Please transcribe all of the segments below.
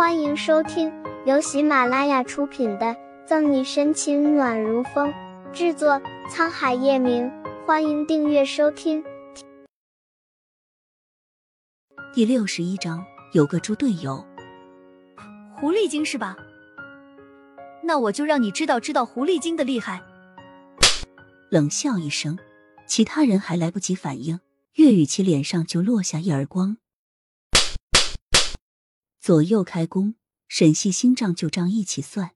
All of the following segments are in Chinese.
欢迎收听由喜马拉雅出品的《赠你深情暖如风》，制作沧海夜明。欢迎订阅收听。第六十一章，有个猪队友，狐狸精是吧？那我就让你知道知道狐狸精的厉害。冷笑一声，其他人还来不及反应，岳雨琪脸上就落下一耳光。左右开弓，沈西心账旧账一起算。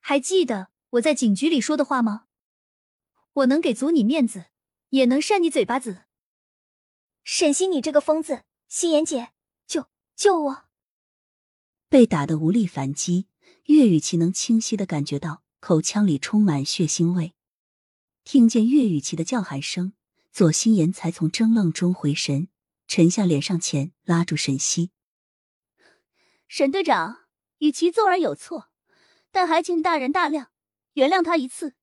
还记得我在警局里说的话吗？我能给足你面子，也能扇你嘴巴子。沈西，你这个疯子！心妍姐，救救我！被打得无力反击，岳雨琪能清晰的感觉到口腔里充满血腥味。听见岳雨琪的叫喊声，左心言才从怔愣中回神，沉下脸上前拉住沈西。沈队长，雨琪纵然有错，但还请大人大量，原谅他一次。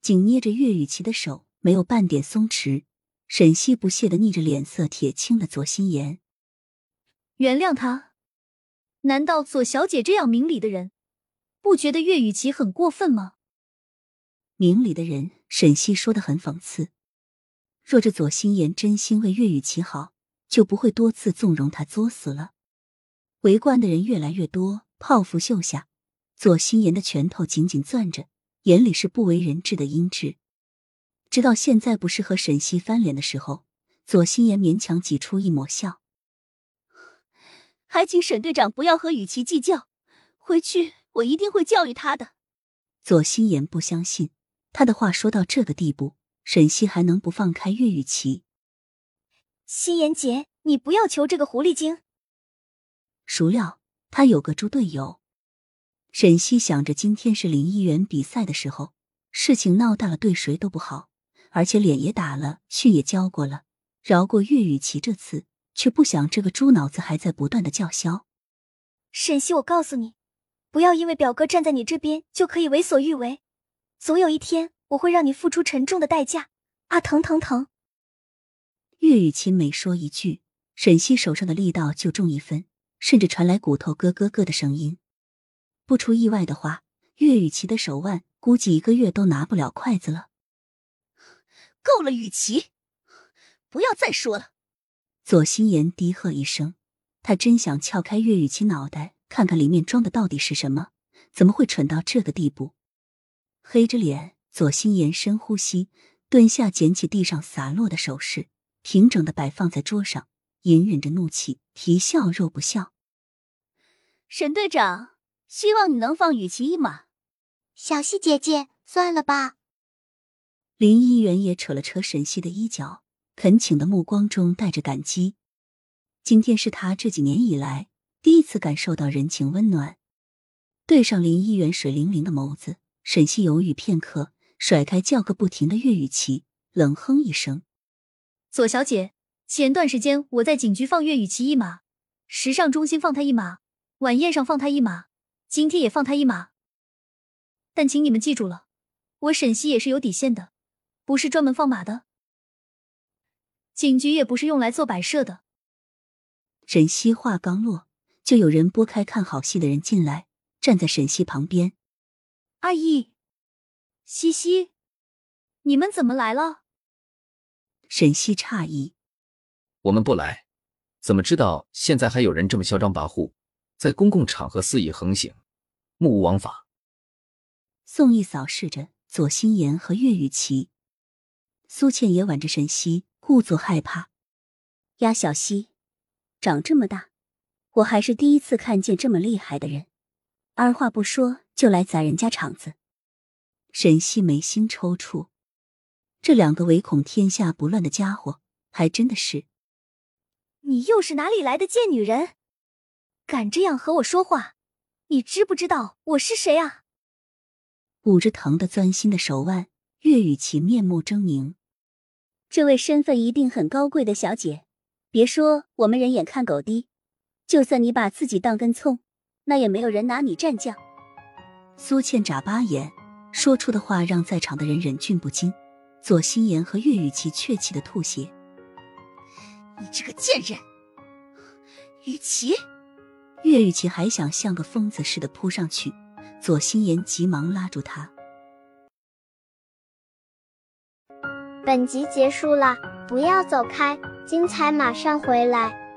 紧捏着岳雨琪的手，没有半点松弛。沈西不屑的逆着脸色铁青了左心言。原谅他？难道左小姐这样明理的人，不觉得岳雨琪很过分吗？明理的人，沈西说的很讽刺。若这左心言真心为岳雨琪好，就不会多次纵容他作死了。围观的人越来越多，泡芙袖下，左心言的拳头紧紧攥着，眼里是不为人知的阴鸷。直到现在不是和沈西翻脸的时候，左心言勉强挤出一抹笑。还请沈队长不要和雨琦计较，回去我一定会教育他的。左心言不相信，他的话说到这个地步，沈西还能不放开岳雨琪？心妍姐，你不要求这个狐狸精。孰料他有个猪队友。沈西想着，今天是林一元比赛的时候，事情闹大了，对谁都不好，而且脸也打了，训也教过了，饶过岳雨琪。这次却不想，这个猪脑子还在不断的叫嚣。沈西，我告诉你，不要因为表哥站在你这边就可以为所欲为，总有一天我会让你付出沉重的代价。啊，疼疼疼！岳雨琪每说一句，沈西手上的力道就重一分。甚至传来骨头咯咯咯的声音。不出意外的话，岳雨琪的手腕估计一个月都拿不了筷子了。够了，雨琪，不要再说了。左心言低喝一声，他真想撬开岳雨琪脑袋，看看里面装的到底是什么，怎么会蠢到这个地步？黑着脸，左心言深呼吸，蹲下捡起地上洒落的首饰，平整的摆放在桌上。隐忍着怒气，皮笑肉不笑。沈队长，希望你能放雨琪一马。小溪姐姐，算了吧。林一元也扯了扯沈西的衣角，恳请的目光中带着感激。今天是他这几年以来第一次感受到人情温暖。对上林一元水灵灵的眸子，沈西犹豫片刻，甩开叫个不停的岳雨琪，冷哼一声：“左小姐。”前段时间我在警局放岳雨琪一马，时尚中心放他一马，晚宴上放他一马，今天也放他一马。但请你们记住了，我沈西也是有底线的，不是专门放马的。警局也不是用来做摆设的。沈西话刚落，就有人拨开看好戏的人进来，站在沈西旁边。阿姨，西西，你们怎么来了？沈西诧异。我们不来，怎么知道现在还有人这么嚣张跋扈，在公共场合肆意横行，目无王法？宋义扫视着左心言和岳雨琪，苏倩也挽着沈西，故作害怕。呀，小西，长这么大，我还是第一次看见这么厉害的人，二话不说就来砸人家场子。沈西眉心抽搐，这两个唯恐天下不乱的家伙，还真的是。你又是哪里来的贱女人？敢这样和我说话？你知不知道我是谁啊？捂着疼的钻心的手腕，岳雨琪面目狰狞。这位身份一定很高贵的小姐，别说我们人眼看狗低，就算你把自己当根葱，那也没有人拿你蘸酱。苏倩眨巴眼，说出的话让在场的人忍俊不禁。左心言和岳雨琪却气的吐血。你这个贱人，雨琪！岳雨琪还想像个疯子似的扑上去，左心言急忙拉住他。本集结束了，不要走开，精彩马上回来。